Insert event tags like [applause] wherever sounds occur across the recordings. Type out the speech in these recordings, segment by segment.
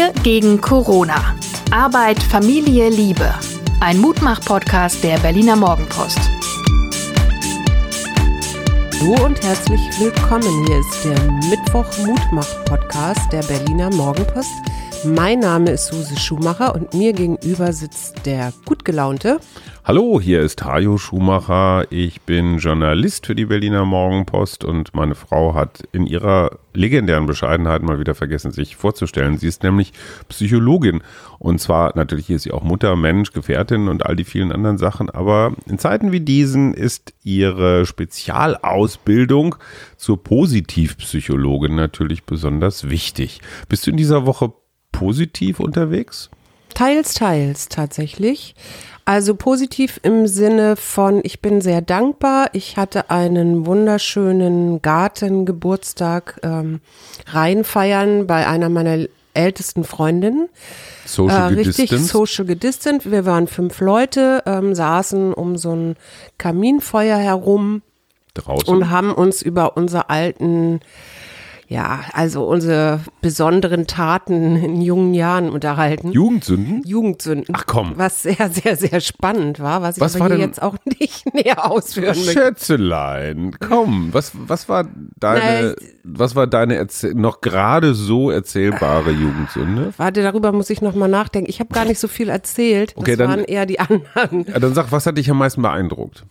Wir gegen Corona. Arbeit, Familie, Liebe. Ein Mutmach-Podcast der Berliner Morgenpost. Hallo und herzlich willkommen. Hier ist der Mittwoch-Mutmach-Podcast der Berliner Morgenpost. Mein Name ist Suse Schumacher und mir gegenüber sitzt der gut gelaunte. Hallo, hier ist Hajo Schumacher. Ich bin Journalist für die Berliner Morgenpost und meine Frau hat in ihrer legendären Bescheidenheit mal wieder vergessen, sich vorzustellen. Sie ist nämlich Psychologin und zwar natürlich ist sie auch Mutter, Mensch, Gefährtin und all die vielen anderen Sachen. Aber in Zeiten wie diesen ist ihre Spezialausbildung zur Positivpsychologin natürlich besonders wichtig. Bist du in dieser Woche positiv unterwegs? Teils, teils tatsächlich. Also positiv im Sinne von, ich bin sehr dankbar. Ich hatte einen wunderschönen Gartengeburtstag ähm, reinfeiern bei einer meiner ältesten Freundinnen. Social äh, richtig Distance? social gedistant. Wir waren fünf Leute, ähm, saßen um so ein Kaminfeuer herum Draußen? und haben uns über unsere alten ja, also unsere besonderen Taten in jungen Jahren unterhalten. Jugendsünden? Jugendsünden. Ach komm. Was sehr, sehr, sehr spannend war, was ich Was aber hier denn- jetzt auch [laughs] nicht näher ausführen möchte. Schätzelein, komm, was, was war deine, was war deine erzähl noch gerade so erzählbare Jugendsünde? Warte, darüber muss ich nochmal nachdenken. Ich habe gar nicht so viel erzählt. Das Okay, dann- waren eher die anderen Ja, dann sag, was hat dich am meisten beeindruckt?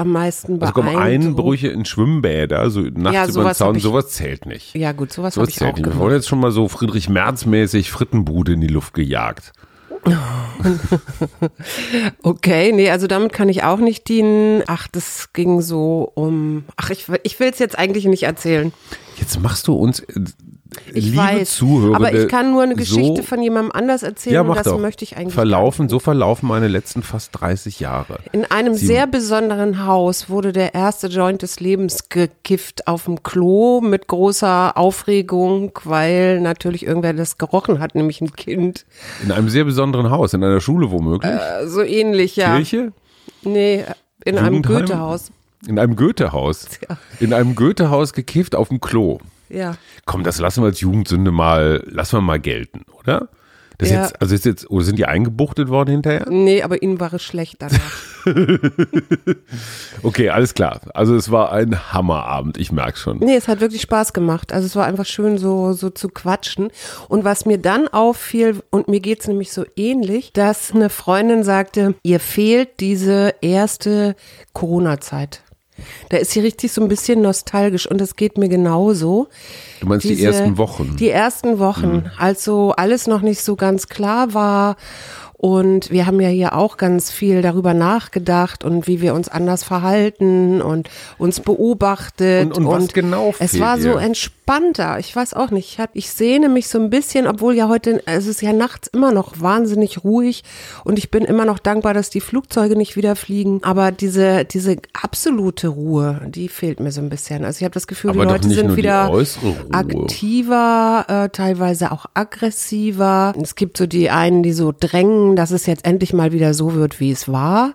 Am meisten Also komm, beeindruckt. Einbrüche in Schwimmbäder, so nachts Ja, über den Zaun, ich- sowas zählt nicht. Ja gut, sowas Sowas ich zählt auch nicht. Wir wollen jetzt schon mal so Friedrich Merz-mäßig Frittenbude in die Luft gejagt. [laughs] Okay, nee, also damit kann ich auch nicht dienen. Ach, das ging so um. Ach, ich, ich will es jetzt eigentlich nicht erzählen. Jetzt machst du uns, Ich liebe weiß. Zuhörer, aber ich kann nur eine Geschichte so, von jemandem anders erzählen ja, und das doch. möchte ich eigentlich. Verlaufen, so verlaufen meine letzten fast 30 Jahre. In einem Sie- sehr besonderen Haus wurde der erste Joint des Lebens gekifft auf dem Klo mit großer Aufregung, weil natürlich irgendwer das gerochen hat, nämlich ein Kind. In einem sehr besonderen Haus, in einer Schule womöglich. Äh, So ähnlich, ja. Kirche? Nee, in einem Jugendheim? Goethehaus. In einem Goethehaus. [laughs] Ja. In einem Goethehaus gekifft auf dem Klo. Ja. Komm, das lassen wir als Jugendsünde mal, lassen wir mal gelten, oder? Das Ja. jetzt, also ist jetzt, oder sind die eingebuchtet worden hinterher? Nee, aber ihnen war es schlecht danach. [laughs] Okay, alles klar. Also es war ein Hammerabend, ich merke schon. Nee, es hat wirklich Spaß gemacht. Also es war einfach schön, so, so zu quatschen. Und was mir dann auffiel, und mir geht's nämlich so ähnlich, dass eine Freundin sagte, ihr fehlt diese erste Corona-Zeit. Da ist sie richtig so ein bisschen nostalgisch und das geht mir genauso. Du meinst die Diese- ersten Wochen? Die ersten Wochen, als so alles noch nicht so ganz klar war. Und wir haben ja hier auch ganz viel darüber nachgedacht und wie wir uns anders verhalten und uns beobachtet. Und- und was genau Es war so entspannter. Ich weiß auch nicht. Ich, hab, ich sehne mich so ein bisschen, obwohl ja heute, es ist ja nachts immer noch wahnsinnig ruhig und ich bin immer noch dankbar, dass die Flugzeuge nicht wieder fliegen. Aber diese, diese absolute Ruhe, die fehlt mir so ein bisschen. Also ich habe das Gefühl, Aber die Leute sind wieder aktiver, äh, teilweise auch aggressiver. Es gibt so die einen, die so drängen, dass es jetzt endlich mal wieder so wird, wie es war.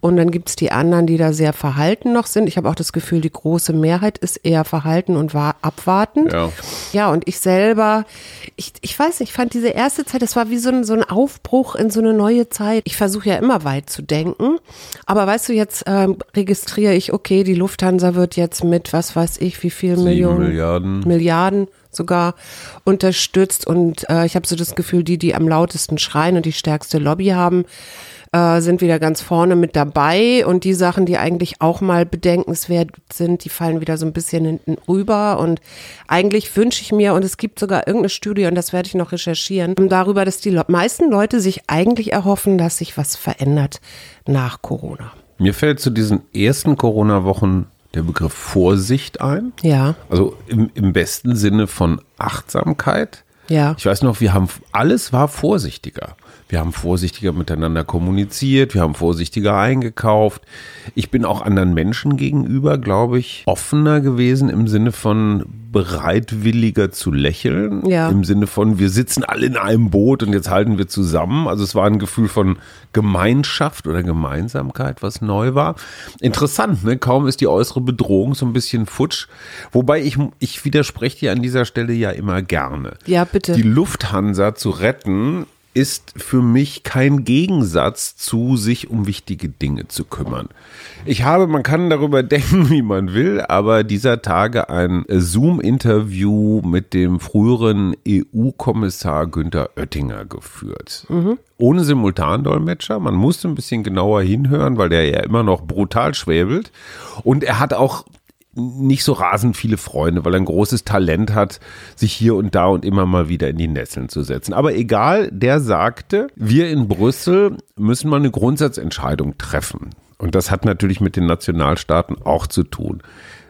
Und dann gibt's die anderen, die da sehr verhalten noch sind. Ich habe auch das Gefühl, die große Mehrheit ist eher verhalten und war abwartend. Ja. Ja, und ich selber, ich, ich weiß nicht, ich fand diese erste Zeit, das war wie so ein, so ein Aufbruch in so eine neue Zeit. Ich versuche ja immer weit zu denken. Aber weißt du, jetzt ähm, registriere ich, okay, die Lufthansa wird jetzt mit, was weiß ich, wie viel Millionen, Milliarden. Milliarden sogar unterstützt. Und äh, ich habe so das Gefühl, die, die am lautesten schreien und die stärkste Lobby haben, äh, sind wieder ganz vorne mit dabei und die Sachen, die eigentlich auch mal bedenkenswert sind, die fallen wieder so ein bisschen hinten rüber und eigentlich wünsche ich mir, und es gibt sogar irgendeine Studie, und das werde ich noch recherchieren, darüber, dass die meisten Leute sich eigentlich erhoffen, dass sich was verändert nach Corona. Mir fällt zu diesen ersten Corona-Wochen der Begriff Vorsicht ein. Ja, Also im, im besten Sinne von Achtsamkeit. ja. Ich weiß noch, wir haben, alles war vorsichtiger. Wir haben vorsichtiger miteinander kommuniziert, wir haben vorsichtiger eingekauft. Ich bin auch anderen Menschen gegenüber, glaube ich, offener gewesen im Sinne von bereitwilliger zu lächeln. Ja. Im Sinne von, wir sitzen alle in einem Boot und jetzt halten wir zusammen. Also es war ein Gefühl von Gemeinschaft oder Gemeinsamkeit, was neu war. Interessant, ne? Kaum ist die äußere Bedrohung so ein bisschen futsch. Wobei ich, ich widerspreche dir an dieser Stelle ja immer gerne. Ja, bitte. Die Lufthansa zu retten ist für mich kein Gegensatz zu sich um wichtige Dinge zu kümmern. Ich habe, man kann darüber [laughs] denken, wie man will, aber dieser Tage ein Zoom-Interview mit dem früheren EU-Kommissar Günther Oettinger geführt. Ohne Simultandolmetscher. Man musste ein bisschen genauer hinhören, weil der ja immer noch brutal schwäbelt. Und er hat auch nicht so rasend viele Freunde, weil er ein großes Talent hat, sich hier und da und immer mal wieder in die Nesseln zu setzen. Aber egal, der sagte, wir in Brüssel müssen mal eine Grundsatzentscheidung treffen. Und das hat natürlich mit den Nationalstaaten auch zu tun.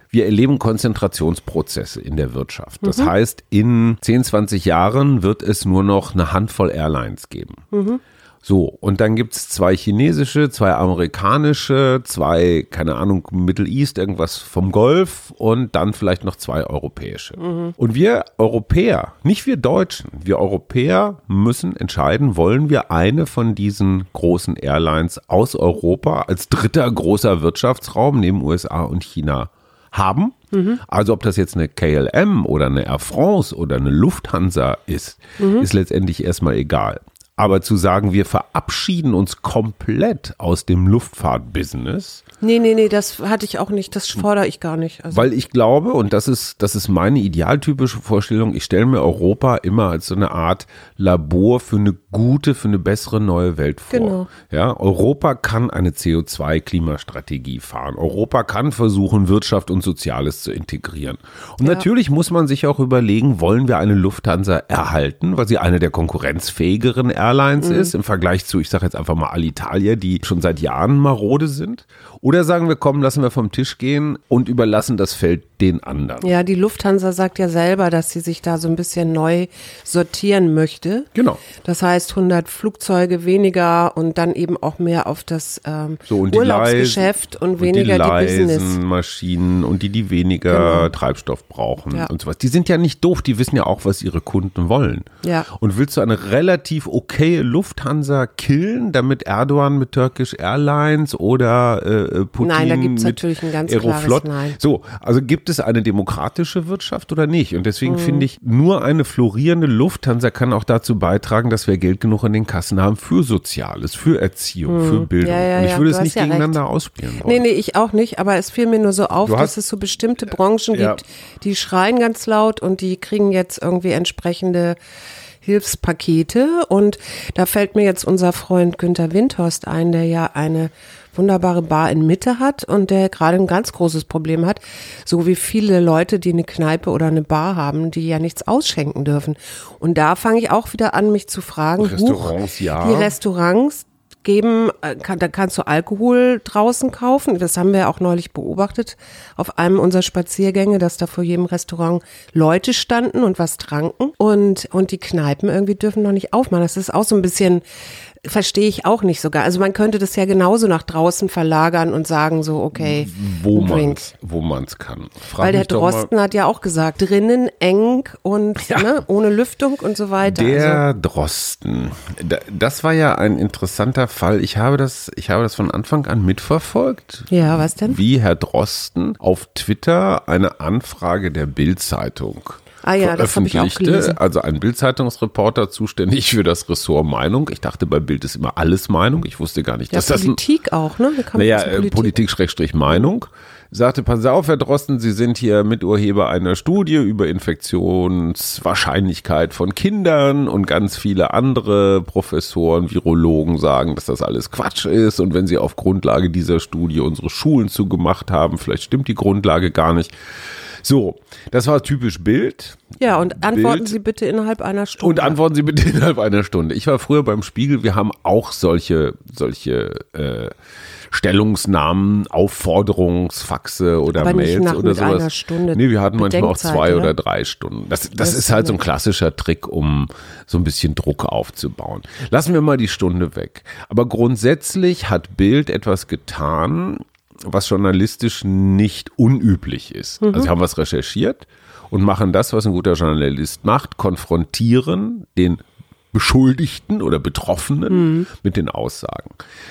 Wir erleben Konzentrationsprozesse in der Wirtschaft. Das heißt, in 10, 20 Jahren wird es nur noch eine Handvoll Airlines geben. So, und dann gibt's zwei chinesische, zwei amerikanische, zwei, keine Ahnung, Middle East, irgendwas vom Golf und dann vielleicht noch zwei europäische. Und wir Europäer, nicht wir Deutschen, wir Europäer müssen entscheiden, wollen wir eine von diesen großen Airlines aus Europa als dritter großer Wirtschaftsraum neben USA und China haben. Also ob das jetzt eine KLM oder eine Air France oder eine Lufthansa ist, ist letztendlich erstmal egal. Aber zu sagen, wir verabschieden uns komplett aus dem Luftfahrtbusiness, Nee, nee, nee, das hatte ich auch nicht. Das fordere ich gar nicht. Also, weil ich glaube, und das ist, das ist meine idealtypische Vorstellung, ich stelle mir Europa immer als so eine Art Labor für eine gute, für eine bessere neue Welt vor. Genau. Ja, Europa kann eine CO2-Klimastrategie fahren. Europa kann versuchen, Wirtschaft und Soziales zu integrieren. Und Ja. natürlich muss man sich auch überlegen, wollen wir eine Lufthansa erhalten, weil sie eine der konkurrenzfähigeren Airlines Mhm. ist im Vergleich zu, ich sage jetzt einfach mal Alitalia, die schon seit Jahren marode sind. Oder sagen wir, komm, lassen wir vom Tisch gehen und überlassen das Feld den anderen. ja, die Lufthansa sagt ja selber, dass sie sich da so ein bisschen neu sortieren möchte. Genau. Das heißt 100 Flugzeuge weniger und dann eben auch mehr auf das ähm, So, und Urlaubsgeschäft Leisen, und weniger und die, die, Business. Maschinen und die, die weniger Genau. Treibstoff brauchen Ja. und sowas. Die sind ja nicht doof, die wissen ja auch, was ihre Kunden wollen. Ja. Und willst du eine relativ okaye Lufthansa killen, damit Erdogan mit Turkish Airlines oder äh, Putin Nein, da gibt's mit natürlich ein ganz Aeroflot? klares Nein. So, also gibt es eine demokratische Wirtschaft oder nicht? Und deswegen Mhm. finde ich, nur eine florierende Lufthansa kann auch dazu beitragen, dass wir Geld genug in den Kassen haben für Soziales, für Erziehung, für Bildung. Mhm. Ja, ja, Und ich würde es nicht gegeneinander ausspielen wollen. Nee, nee, ich auch nicht, aber es fiel mir nur so auf, hast- dass es so bestimmte Branchen Ja. gibt, die schreien ganz laut und die kriegen jetzt irgendwie entsprechende Hilfspakete. Und da fällt mir jetzt unser Freund Günther Windhorst ein, der ja eine wunderbare Bar in Mitte hat und der gerade ein ganz großes Problem hat, so wie viele Leute, die eine Kneipe oder eine Bar haben, die ja nichts ausschenken dürfen. Und da fange ich auch wieder an, mich zu fragen, Restaurants, huch, ja. die Restaurants geben, äh, kann, da kannst du Alkohol draußen kaufen. Das haben wir auch neulich beobachtet auf einem unserer Spaziergänge, dass da vor jedem Restaurant Leute standen und was tranken und, und die Kneipen irgendwie dürfen noch nicht aufmachen. Das ist auch so ein bisschen, verstehe ich auch nicht sogar. Also man könnte das ja genauso nach draußen verlagern und sagen so, okay, wo man's, wo man's kann. Frag Weil der Drosten hat ja auch gesagt, drinnen eng und ne, ohne Lüftung und so weiter. also, Der Drosten. Da- Das war ja ein interessanter Fall. Ich habe das, ich habe das von Anfang an mitverfolgt. ja, was denn? Wie Herr Drosten auf Twitter eine Anfrage der Bild-Zeitung Ah ja, das veröffentlichte. Also ein Bild-Zeitungsreporter zuständig für das Ressort Meinung. Ich dachte, bei Bild ist immer alles Meinung. Ich wusste gar nicht, Ja, dass das ein Politik auch, ne? Naja, Politik-Meinung. Sagte, pass auf, Herr Drosten, Sie sind hier Miturheber einer Studie über Infektionswahrscheinlichkeit von Kindern und ganz viele andere Professoren, Virologen sagen, dass das alles Quatsch ist und wenn Sie auf Grundlage dieser Studie unsere Schulen zugemacht haben, vielleicht stimmt die Grundlage gar nicht. So, das war typisch Bild. Ja, und antworten Bild. Sie bitte innerhalb einer Stunde. Und antworten Sie bitte [laughs] innerhalb einer Stunde. Ich war früher beim Spiegel, wir haben auch solche, solche äh, Stellungsnahmen, Aufforderungsfaxe oder Aber nicht Mails nach oder sowas. einer Stunde nee, wir hatten manchmal auch zwei oder? oder drei Stunden. Das, das, Das ist halt so ein nicht. klassischer Trick, um so ein bisschen Druck aufzubauen. Lassen wir mal die Stunde weg. Aber grundsätzlich hat Bild etwas getan, was journalistisch nicht unüblich ist. Mhm. Also sie haben was recherchiert und machen das, was ein guter Journalist macht, konfrontieren den Beschuldigten oder Betroffenen Mhm. mit den Aussagen.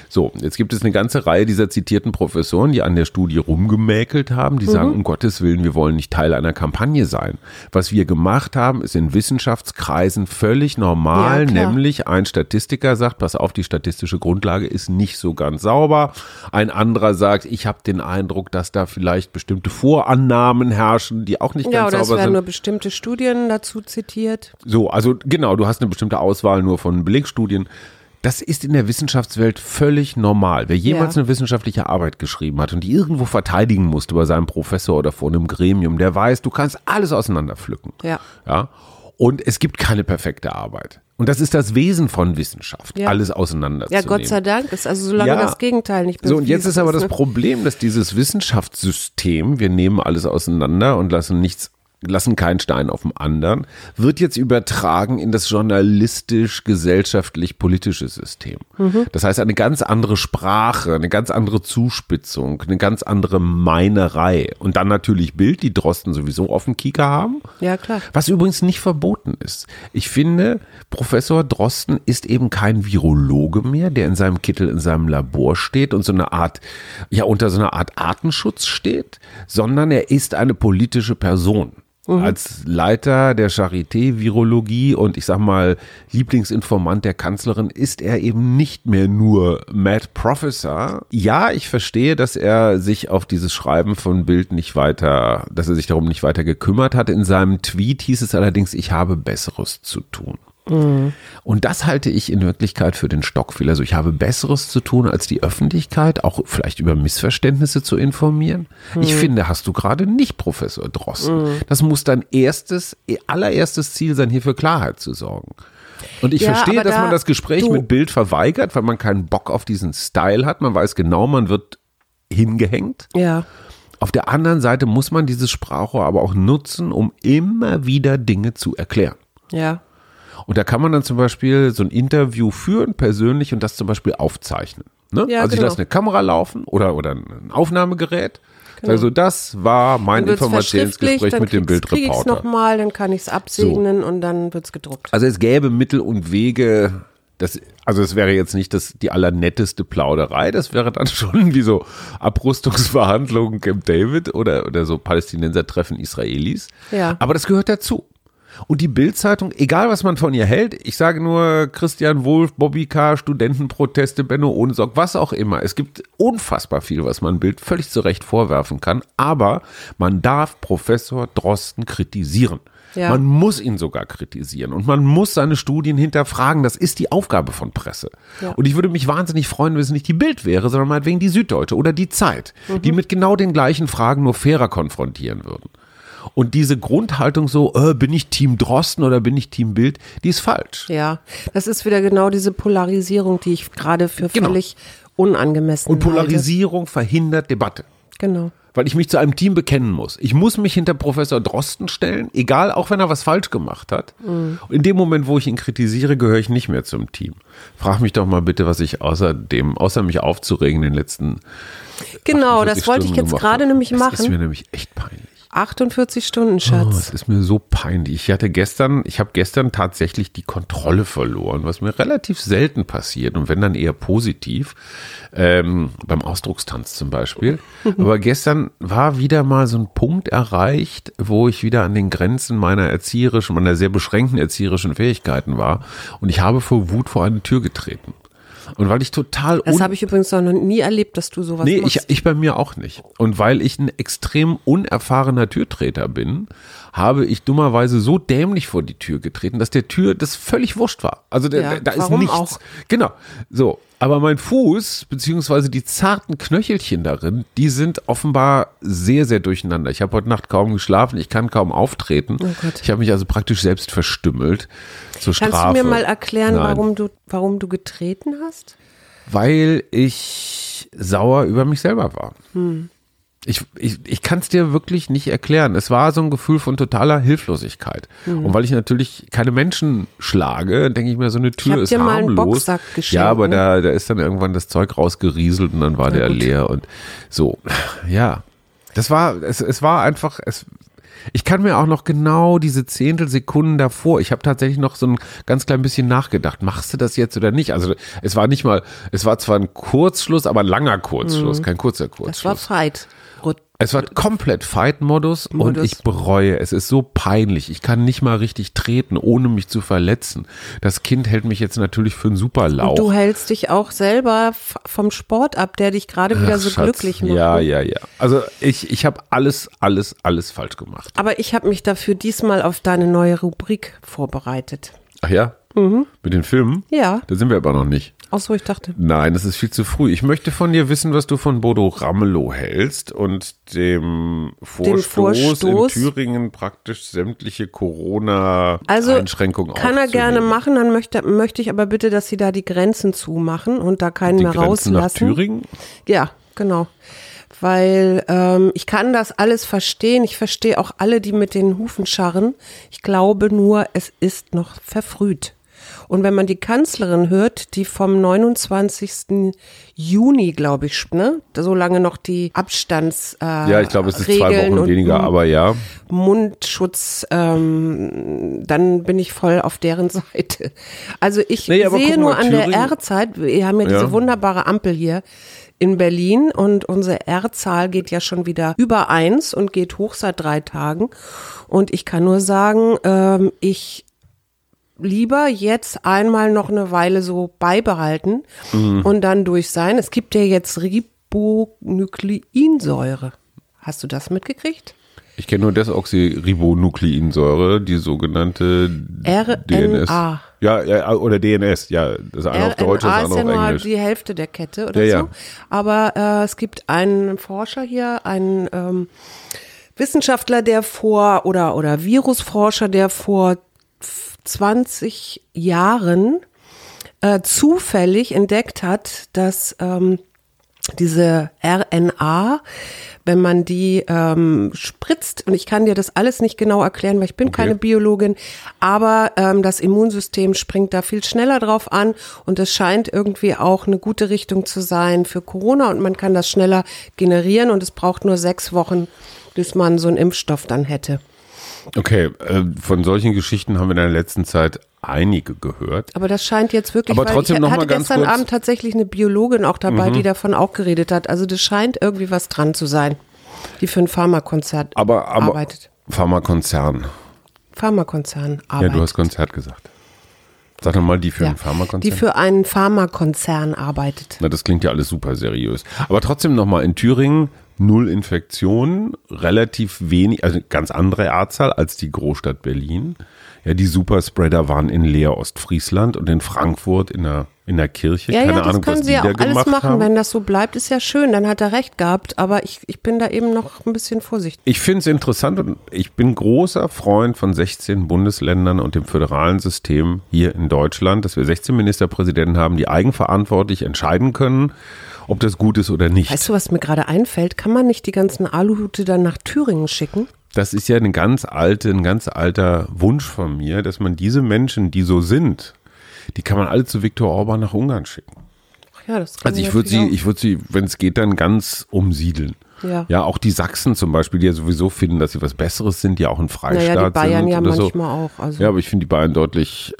So, jetzt gibt es eine ganze Reihe dieser zitierten Professoren, die an der Studie rumgemäkelt haben, Mhm. die sagen, um Gottes Willen, wir wollen nicht Teil einer Kampagne sein. Was wir gemacht haben, ist in Wissenschaftskreisen völlig normal, Ja, nämlich ein Statistiker sagt, pass auf, die statistische Grundlage ist nicht so ganz sauber. Ein anderer sagt, ich habe den Eindruck, dass da vielleicht bestimmte Vorannahmen herrschen, die auch nicht ja, ganz oder es sauber werden sind. nur bestimmte Studien dazu zitiert. So, also genau, du hast eine bestimmte Auswahl nur von Belegstudien. Das ist in der Wissenschaftswelt völlig normal. Wer jemals Ja. eine wissenschaftliche Arbeit geschrieben hat und die irgendwo verteidigen musste bei seinem Professor oder vor einem Gremium, der weiß, du kannst alles auseinanderpflücken. Ja. Ja. Und es gibt keine perfekte Arbeit. Und das ist das Wesen von Wissenschaft, Ja. alles Ja, auseinanderzunehmen. Gott sei Dank ist also solange Ja. das Gegenteil nicht So, und jetzt ist aber das ne? Problem, dass dieses Wissenschaftssystem, wir nehmen alles auseinander und lassen nichts, lassen keinen Stein auf dem anderen, wird jetzt übertragen in das journalistisch-gesellschaftlich-politische System. Mhm. Das heißt, eine ganz andere Sprache, eine ganz andere Zuspitzung, eine ganz andere Meinerei. Und dann natürlich Bild, die Drosten sowieso auf dem Kieker haben. Ja, klar. Was übrigens nicht verboten ist. Ich finde, Professor Drosten ist eben kein Virologe mehr, der in seinem Kittel in seinem Labor steht und so eine Art, ja, unter so einer Art Artenschutz steht, sondern er ist eine politische Person. Als Leiter der Charité Virologie und ich sag mal Lieblingsinformant der Kanzlerin ist er eben nicht mehr nur Mad Professor. Ja, ich verstehe, dass er sich auf dieses Schreiben von Bild nicht weiter, dass er sich darum nicht weiter gekümmert hat. In seinem Tweet hieß es allerdings, ich habe Besseres zu tun. Und das halte ich in Wirklichkeit für den Stockfehler. Also ich habe Besseres zu tun, als die Öffentlichkeit auch vielleicht über Missverständnisse zu informieren. Ich finde, hast du gerade nicht, Professor Drosten. Das muss dein erstes, allererstes Ziel sein, hier für Klarheit zu sorgen. Und ich Ja, verstehe, dass da- man das Gespräch du- mit Bild verweigert, weil man keinen Bock auf diesen Style hat. Man weiß genau, man wird hingehängt. Ja. Auf der anderen Seite muss man dieses Sprachrohr aber auch nutzen, um immer wieder Dinge zu erklären. Ja. Und da kann man dann zum Beispiel so ein Interview führen, persönlich, und das zum Beispiel aufzeichnen. Ne? Ja, also ich genau. lasse eine Kamera laufen oder, oder ein Aufnahmegerät. Sag so, das war mein Informationsgespräch mit dem dann krieg ich's Bildreporter. nochmal, dann kann ich es absegnen und dann wird es gedruckt. Also es gäbe Mittel und Wege, das, also es wäre jetzt nicht das, die allernetteste Plauderei, das wäre dann [laughs] schon wie so Abrüstungsverhandlungen Camp David oder, oder so Palästinenser-Treffen Israelis. Ja. Aber das gehört dazu. Und die Bild-Zeitung, egal was man von ihr hält, ich sage nur Christian Wulff, Bobby K., Studentenproteste, Benno Ohnesock, was auch immer. Es gibt unfassbar viel, was man Bild völlig zu Recht vorwerfen kann. Aber man darf Professor Drosten kritisieren. Ja. Man muss ihn sogar kritisieren und man muss seine Studien hinterfragen. Das ist die Aufgabe von Presse. Ja. Und ich würde mich wahnsinnig freuen, wenn es nicht die Bild wäre, sondern meinetwegen die Süddeutsche oder die Zeit, die Mhm. mit genau den gleichen Fragen nur fairer konfrontieren würden. Und diese Grundhaltung so, äh, bin ich Team Drosten oder bin ich Team Bild, die ist falsch. Ja, das ist wieder genau diese Polarisierung, die ich gerade für Genau. völlig unangemessen Und Polarisierung verhindert Debatte. halte. Genau. Weil ich mich zu einem Team bekennen muss. Ich muss mich hinter Professor Drosten stellen, egal, auch wenn er was falsch gemacht hat. Mhm. In dem Moment, wo ich ihn kritisiere, gehöre ich nicht mehr zum Team. Frag mich doch mal bitte, was ich außerdem, außer mich aufzuregen, in den letzten Genau, 48 das wollte ich Stunden jetzt gemacht gerade nämlich das machen. ist mir nämlich echt peinlich. 48 Stunden, Oh, Schatz. es ist mir so peinlich. Ich hatte gestern, ich habe gestern tatsächlich die Kontrolle verloren, was mir relativ selten passiert und wenn dann eher positiv, ähm, beim Ausdruckstanz zum Beispiel. [laughs] Aber gestern war wieder mal so ein Punkt erreicht, wo ich wieder an den Grenzen meiner erzieherischen, meiner sehr beschränkten erzieherischen Fähigkeiten war und ich habe vor Wut vor eine Tür getreten. Und weil ich total das habe ich übrigens noch nie erlebt, dass du sowas Nee, machst. ich, ich bei mir auch nicht. Und weil ich ein extrem unerfahrener Türtreter bin, habe ich dummerweise so dämlich vor die Tür getreten, dass der Tür das völlig wurscht war. Also da, Ja, da ist warum nichts. auch? Genau. So. Aber mein Fuß, beziehungsweise die zarten Knöchelchen darin, die sind offenbar sehr, sehr durcheinander. Ich habe heute Nacht kaum geschlafen, ich kann kaum auftreten. Oh Gott. Ich habe mich also praktisch selbst verstümmelt zur Kannst Strafe. du mir mal erklären, Nein. warum du, warum du getreten hast? Weil ich sauer über mich selber war. Hm. Ich, ich, ich kann es dir wirklich nicht erklären. Es war so ein Gefühl von totaler Hilflosigkeit. Hm. Und weil ich natürlich keine Menschen schlage, denke ich mir, so eine Tür ist dir mal einen harmlos. Boxsack geschenkt, ja, aber ne? da, da ist dann irgendwann das Zeug rausgerieselt und dann war der gut. leer und so. Ja, das war, es, es war einfach, es, ich kann mir auch noch genau diese Zehntelsekunden davor, ich habe tatsächlich noch so ein ganz klein bisschen nachgedacht, machst du das jetzt oder nicht? Also es war nicht mal, es war zwar ein Kurzschluss, aber ein langer Kurzschluss, kein kurzer Kurzschluss. Mhm. Das war Fight. Es war komplett Fight-Modus und ich bereue, es ist so peinlich. Ich kann nicht mal richtig treten, ohne mich zu verletzen. Das Kind hält mich jetzt natürlich für einen Superlauch. Und du hältst dich auch selber vom Sport ab, der dich gerade wieder Ach, so Schatz. glücklich macht. Ja, ja, ja. Also ich, ich habe alles, alles, alles falsch gemacht. Aber ich habe mich dafür diesmal auf deine neue Rubrik vorbereitet. Ach ja? Mhm. Mit den Filmen? Ja, Da sind wir aber noch nicht. Auch so, ich dachte, Nein, das ist viel zu früh. Ich möchte von dir wissen, was du von Bodo Ramelow hältst und dem Vorstoß, Vorstoß? in Thüringen praktisch sämtliche also Corona-Einschränkungen kann er gerne machen, dann möchte, möchte ich aber bitte, dass sie da die Grenzen zumachen und da keinen Die mehr Grenzen nach rauslassen. Thüringen? Ja, genau. Weil ähm, ich kann das alles verstehen. Ich verstehe auch alle, die mit den Hufen scharren. Ich glaube nur, es ist noch verfrüht. Und wenn man die Kanzlerin hört, die vom 29. Juni, glaube ich, ne, so lange noch die Abstands äh, Ja, ich glaube, es ist zwei Regeln Wochen und weniger, aber ja. Mundschutz, ähm, dann bin ich voll auf deren [laughs] Seite. Also ich Nee, sehe nur an der Thüringen- R-Zeit, wir haben ja diese Ja. wunderbare Ampel hier in Berlin und unsere R-Zahl geht ja schon wieder über eins und geht hoch seit drei Tagen. Und ich kann nur sagen, ähm, ich lieber jetzt einmal noch eine Weile so beibehalten Mhm. und dann durch sein. Es gibt ja jetzt Ribonukleinsäure. Hast du das mitgekriegt? Ich kenne nur Desoxyribonukleinsäure, die sogenannte DNS. RNA. Ja, ja, oder DNS, ja. Das eine auf Deutsch, das RNA ist andere ja nur Englisch. die Hälfte der Kette oder Ja, so. ja. Aber äh, es gibt einen Forscher hier, einen ähm, Wissenschaftler, der vor oder oder Virusforscher, der vor 20 Jahren äh, zufällig entdeckt hat, dass ähm, diese RNA, wenn man die ähm, spritzt, und ich kann dir das alles nicht genau erklären, weil ich bin Okay. keine Biologin, aber ähm, das Immunsystem springt da viel schneller drauf an und es scheint irgendwie auch eine gute Richtung zu sein für Corona und man kann das schneller generieren und es braucht nur sechs Wochen, bis man so einen Impfstoff dann hätte. Okay, äh, von solchen Geschichten haben wir in der letzten Zeit einige gehört. Aber das scheint jetzt wirklich, Aber trotzdem ich noch mal hatte ganz gestern kurz- Mhm. Abend tatsächlich eine Biologin auch dabei, die davon auch geredet hat. Also das scheint irgendwie was dran zu sein, die für einen Pharmakonzert Aber, aber arbeitet. Pharmakonzern. Pharmakonzern Ja, arbeitet. du hast Konzert gesagt. Sag doch mal, die für Ja, einen Pharmakonzern. die für einen Pharmakonzern arbeitet. Na, das klingt ja alles super seriös. Aber trotzdem nochmal, in Thüringen null Infektionen, relativ wenig, also ganz andere Erzzahl als die Großstadt Berlin. Ja, die Superspreader waren in Leer Ostfriesland und in Frankfurt in der, in der Kirche. Ja, Keine ja, das Ahnung, können was sie ja alles machen. haben. Wenn das so bleibt, ist ja schön. Dann hat er recht gehabt. Aber ich, ich bin da eben noch ein bisschen vorsichtig. Ich finde es interessant und ich bin großer Freund von 16 Bundesländern und dem föderalen System hier in Deutschland, dass wir 16 Ministerpräsidenten haben, die eigenverantwortlich entscheiden können, ob das gut ist oder nicht. Weißt du, was mir gerade einfällt? Kann man nicht die ganzen Aluhute dann nach Thüringen schicken? Das ist ja eine ganz alte, ein ganz alter Wunsch von mir, dass man diese Menschen, die so sind, die kann man alle zu Viktor Orban nach Ungarn schicken. Ach ja, das kann Also ich würde sie, ich würde sie, wenn es geht, dann ganz umsiedeln. Ja. ja, auch die Sachsen zum Beispiel, die ja sowieso finden, dass sie was Besseres sind, die auch ein. Freistaat Naja, die Bayern sind ja oder so. manchmal auch. Also Ja, aber ich finde die Bayern deutlich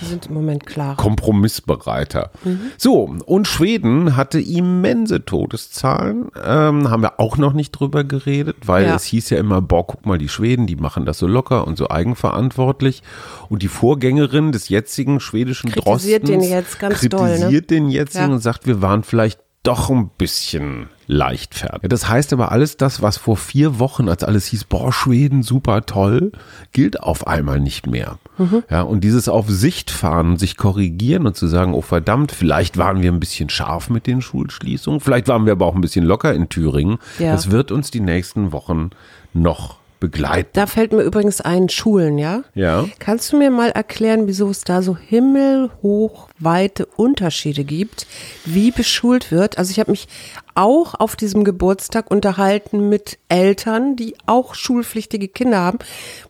die sind im Moment klar. kompromissbereiter. So, und Schweden hatte immense Todeszahlen. Ähm, haben wir auch noch nicht drüber geredet, weil Ja. es hieß ja immer, boah, guck mal, die Schweden, die machen das so locker und so eigenverantwortlich. Und die Vorgängerin des jetzigen schwedischen Kritisiert Drostens den jetzt ganz doll, ne? kritisiert den jetzigen Ja. und sagt, wir waren vielleicht doch ein bisschen leichtfertig. Das heißt aber alles das, was vor vier Wochen, als alles hieß, boah, Schweden, super toll, gilt auf einmal nicht mehr. Mhm. Ja, und dieses auf Sicht fahren, sich korrigieren und zu sagen, oh verdammt, vielleicht waren wir ein bisschen scharf mit den Schulschließungen, vielleicht waren wir aber auch ein bisschen locker in Thüringen. Ja. Das wird uns die nächsten Wochen noch begleiten. Da fällt mir übrigens ein, Schulen, ja? Ja. Kannst du mir mal erklären, wieso es da so himmelhochweite Unterschiede gibt, wie beschult wird? Also ich habe mich auch auf diesem Geburtstag unterhalten mit Eltern, die auch schulpflichtige Kinder haben,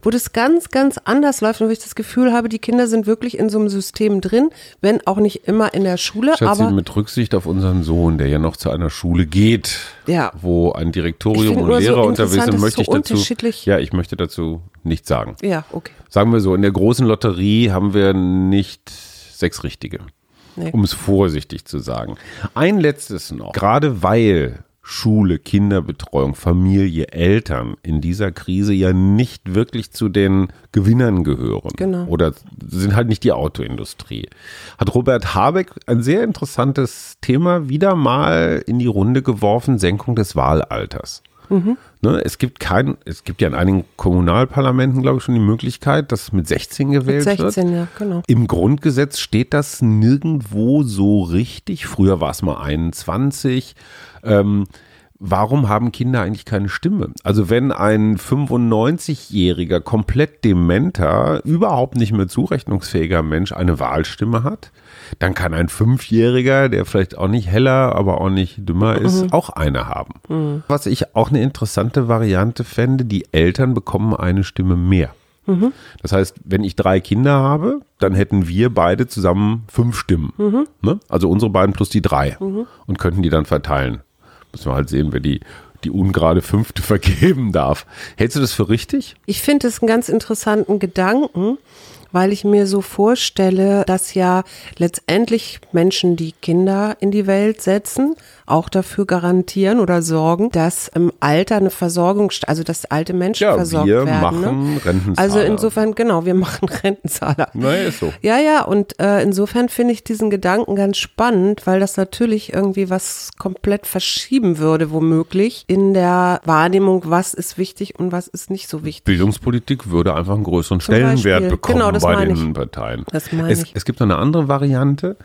wo das ganz, ganz anders läuft und wo ich das Gefühl habe, die Kinder sind wirklich in so einem System drin, wenn auch nicht immer in der Schule. Schatzi, aber mit Rücksicht auf unseren Sohn, der ja noch zu einer Schule geht, ja. wo ein Direktorium und Lehrer so unterwegs sind, möchte so ich dazu, ja, ich möchte dazu nichts sagen. Ja, okay. Sagen wir so, in der großen Lotterie haben wir nicht sechs Richtige. Nee. Um es vorsichtig zu sagen. Ein letztes noch. Gerade weil Schule, Kinderbetreuung, Familie, Eltern in dieser Krise ja nicht wirklich zu den Gewinnern gehören. Genau. Oder sind halt nicht die Autoindustrie. Hat Robert Habeck ein sehr interessantes Thema wieder mal in die Runde geworfen, Senkung des Wahlalters. Mhm. Ne, es gibt kein, es gibt ja in einigen Kommunalparlamenten, glaube ich, schon die Möglichkeit, dass mit 16 gewählt mit 16, wird. Ja, genau. Im Grundgesetz steht das nirgendwo so richtig. Früher war es mal 21. Ähm, warum haben Kinder eigentlich keine Stimme? Also wenn ein 95-jähriger, komplett dementer, überhaupt nicht mehr zurechnungsfähiger Mensch eine Wahlstimme hat, dann kann ein Fünfjähriger, der vielleicht auch nicht heller, aber auch nicht dümmer ist, mhm. auch eine haben. Mhm. Was ich auch eine interessante Variante fände, die Eltern bekommen eine Stimme mehr. Mhm. Das heißt, wenn ich drei Kinder habe, dann hätten wir beide zusammen fünf Stimmen. Mhm. Ne? Also unsere beiden plus die drei. Mhm. Und könnten die dann verteilen. Müssen wir halt sehen, wer die, die ungerade fünfte [laughs] vergeben darf. Hältst du das für richtig? Ich finde es einen ganz interessanten Gedanken, weil ich mir so vorstelle, dass ja letztendlich Menschen, die Kinder in die Welt setzen, auch dafür garantieren oder sorgen, dass im Alter eine Versorgung, also dass alte Menschen ja, versorgt wir werden. Wir machen ne? Rentenzahler. Also insofern, genau, wir machen [laughs] Rentenzahler. Na, ist so. Ja, ja, und äh, insofern finde ich diesen Gedanken ganz spannend, weil das natürlich irgendwie was komplett verschieben würde, womöglich, in der Wahrnehmung, was ist wichtig und was ist nicht so wichtig. Bildungspolitik würde einfach einen größeren Zum Stellenwert Beispiel. bekommen genau, bei den ich. Parteien. Das meine es, ich. es gibt noch eine andere Variante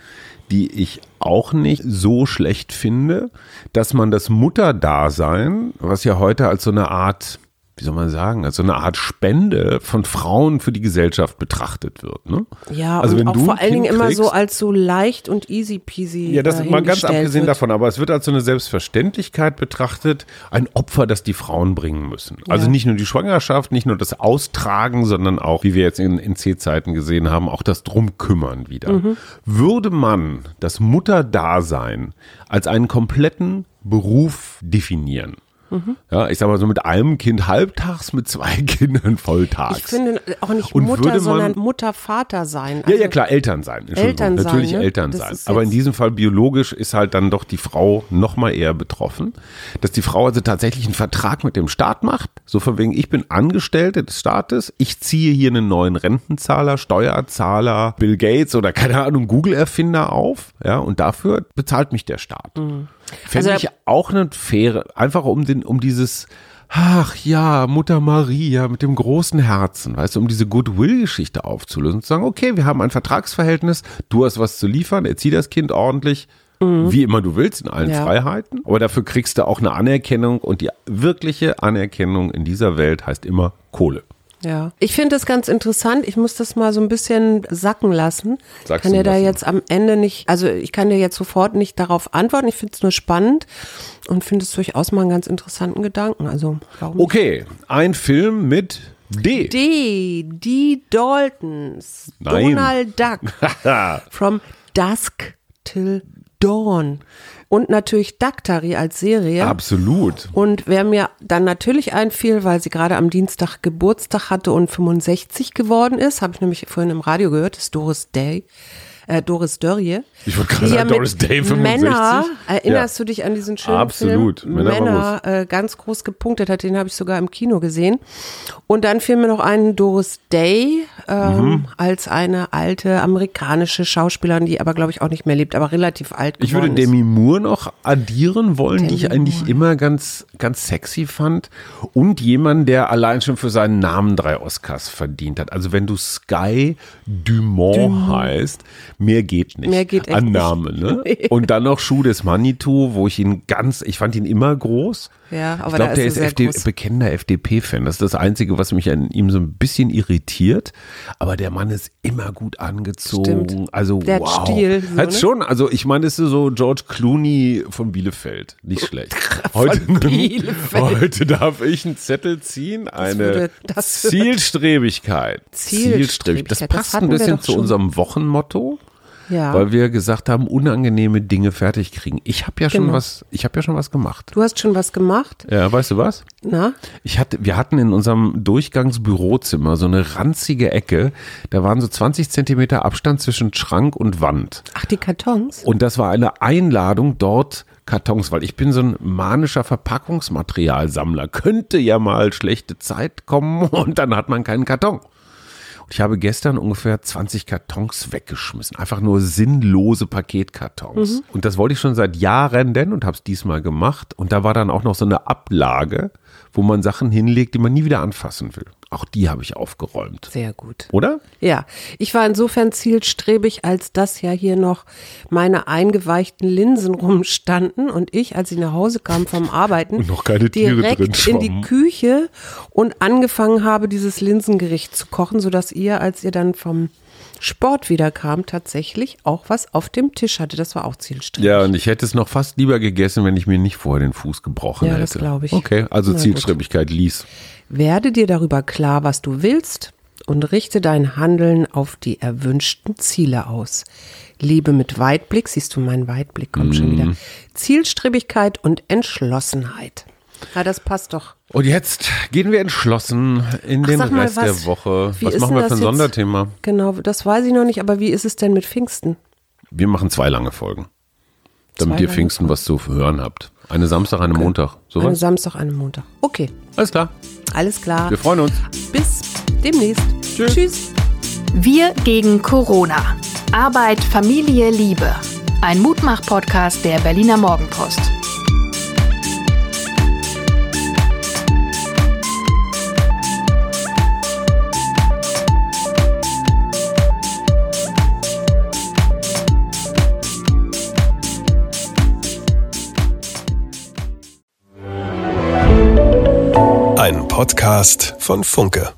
die ich auch nicht so schlecht finde, dass man das Mutterdasein, was ja heute als so eine Art wie soll man sagen, als so eine Art Spende von Frauen für die Gesellschaft betrachtet wird. Ne? Ja, also und auch vor allen Dingen immer so als so leicht und easy peasy. Ja, das ist mal ganz abgesehen wird. davon, aber es wird als so eine Selbstverständlichkeit betrachtet, ein Opfer, das die Frauen bringen müssen. Also ja. nicht nur die Schwangerschaft, nicht nur das Austragen, sondern auch, wie wir jetzt in, in C-Zeiten gesehen haben, auch das Drumkümmern wieder. Mhm. Würde man das Mutterdasein als einen kompletten Beruf definieren, Mhm. Ja, ich sag mal so mit einem Kind halbtags, mit zwei [laughs] Kindern volltags. Ich finde auch nicht Und Mutter, man, sondern Mutter, Vater sein. Also ja, ja, klar, Eltern sein. Eltern Natürlich sein, ne? Eltern das sein. Aber in diesem Fall biologisch ist halt dann doch die Frau noch mal eher betroffen. Dass die Frau also tatsächlich einen Vertrag mit dem Staat macht. So von wegen, ich bin Angestellte des Staates. Ich ziehe hier einen neuen Rentenzahler, Steuerzahler, Bill Gates oder keine Ahnung, Google-Erfinder auf. Ja, und dafür bezahlt mich der Staat. Mhm. Fände also, ich auch eine faire, einfach um den, um dieses, ach ja, Mutter Maria mit dem großen Herzen, weißt du, um diese Goodwill-Geschichte aufzulösen zu sagen, okay, wir haben ein Vertragsverhältnis, du hast was zu liefern, erzieh das Kind ordentlich, mhm. wie immer du willst, in allen ja. Freiheiten, aber dafür kriegst du auch eine Anerkennung und die wirkliche Anerkennung in dieser Welt heißt immer Kohle. Ja, ich finde das ganz interessant. Ich muss das mal so ein bisschen sacken lassen. Ich kann dir da jetzt am Ende nicht, also ich kann dir jetzt sofort nicht darauf antworten. Ich finde es nur spannend und finde es durchaus mal einen ganz interessanten Gedanken. Also Okay, ein Film mit D. D. Die Daltons. Nein. Donald Duck. [laughs] From Dusk till Dawn und natürlich Daktari als Serie. Absolut. Und wer mir dann natürlich einfiel, weil sie gerade am Dienstag Geburtstag hatte und 65 geworden ist, habe ich nämlich vorhin im Radio gehört, ist Doris Day. Äh, Doris Dörrie. Ich wollte gerade sagen, Doris Day 65. Männer, erinnerst du dich an diesen schönen Absolut. Film? Männer Männer, äh, ganz groß gepunktet hat, den habe ich sogar im Kino gesehen. Und dann fiel mir noch ein Doris Day ähm, Mhm. als eine alte amerikanische Schauspielerin, die aber glaube ich auch nicht mehr lebt, aber relativ alt Ich würde. Demi Moore noch addieren wollen, die ich Demi eigentlich immer ganz, ganz sexy fand. Und jemand, der allein schon für seinen Namen drei Oscars verdient hat. Also wenn du Sky Dumont, heißt, mehr geht nicht. Mehr geht echt An nicht. Ne? [laughs] Und dann noch Schuh des Manitou, wo ich ihn ganz, ich fand ihn immer groß. Ja, aber ich glaube, der ist FD, groß. bekennender FDP-Fan. Das ist das Einzige, was mich an ihm so ein bisschen irritiert. Aber der Mann ist immer gut angezogen. Stimmt. Also Der hat wow. Stil, so, hat ne? schon, also ich meine, ist so George Clooney von Bielefeld. Nicht [laughs] schlecht. Heute, [laughs] Bielefeld. heute darf ich einen Zettel ziehen. Eine würde- das wird- Zielstrebigkeit. Zielstrebigkeit, Das das passt ein hatten wir bisschen zu unserem Wochenmotto. Ja. Weil wir gesagt haben, unangenehme Dinge fertig kriegen. Ich habe ja schon Genau. was, ich habe ja schon was gemacht. Du hast schon was gemacht, Ja, weißt du was? na? Ich hatte, wir hatten in unserem Durchgangsbürozimmer so eine ranzige Ecke. Da waren so 20 Zentimeter Abstand zwischen Schrank und Wand. Ach, die Kartons? Und das war eine Einladung dort Kartons, weil ich bin so ein manischer Verpackungsmaterialsammler. Könnte ja mal schlechte Zeit kommen [laughs] und dann hat man keinen Karton. Und ich habe gestern ungefähr 20 Kartons weggeschmissen. Einfach nur sinnlose Paketkartons. Und das wollte ich schon seit Jahren denn und habe es diesmal gemacht. Und da war dann auch noch so eine Ablage, wo man Sachen hinlegt, die man nie wieder anfassen will. Auch die habe ich aufgeräumt. Sehr gut. Oder? Ja, ich war insofern zielstrebig, als dass ja hier noch meine eingeweichten Linsen rumstanden und ich, als ich nach Hause kam vom Arbeiten, Und noch keine Tiere direkt in die. Küche und angefangen habe, dieses Linsengericht zu kochen, sodass ihr, als ihr dann vom Sport wieder kam, tatsächlich auch was auf dem Tisch hatte. Das war auch zielstrebig. Ja, und ich hätte es noch fast lieber gegessen, wenn ich mir nicht vorher den Fuß gebrochen Ja, hätte. das glaube ich. Okay, also Na gut. Zielstrebigkeit ließ. Werde dir darüber klar, was du willst und richte dein Handeln auf die erwünschten Ziele aus. Lebe mit Weitblick, siehst du, mein Weitblick kommt schon Mhm. wieder. Zielstrebigkeit und Entschlossenheit. Ja, das passt doch. Und jetzt gehen wir entschlossen in den sag mal, Rest was- der Woche. Was machen wir für ein jetzt? Sonderthema? Genau, das weiß ich noch nicht, aber wie ist es denn mit Pfingsten? Wir machen zwei lange Folgen. Damit Zwei ihr Pfingsten was zu hören habt. Eine Samstag, eine Montag. Eine Sowas? Samstag, eine Montag. Okay, Alles klar. alles klar. Wir freuen uns. Bis demnächst. Tschüss. Tschüss. Wir gegen Corona. Arbeit, Familie, Liebe. Ein Mutmach-Podcast der Berliner Morgenpost. Podcast von Funke.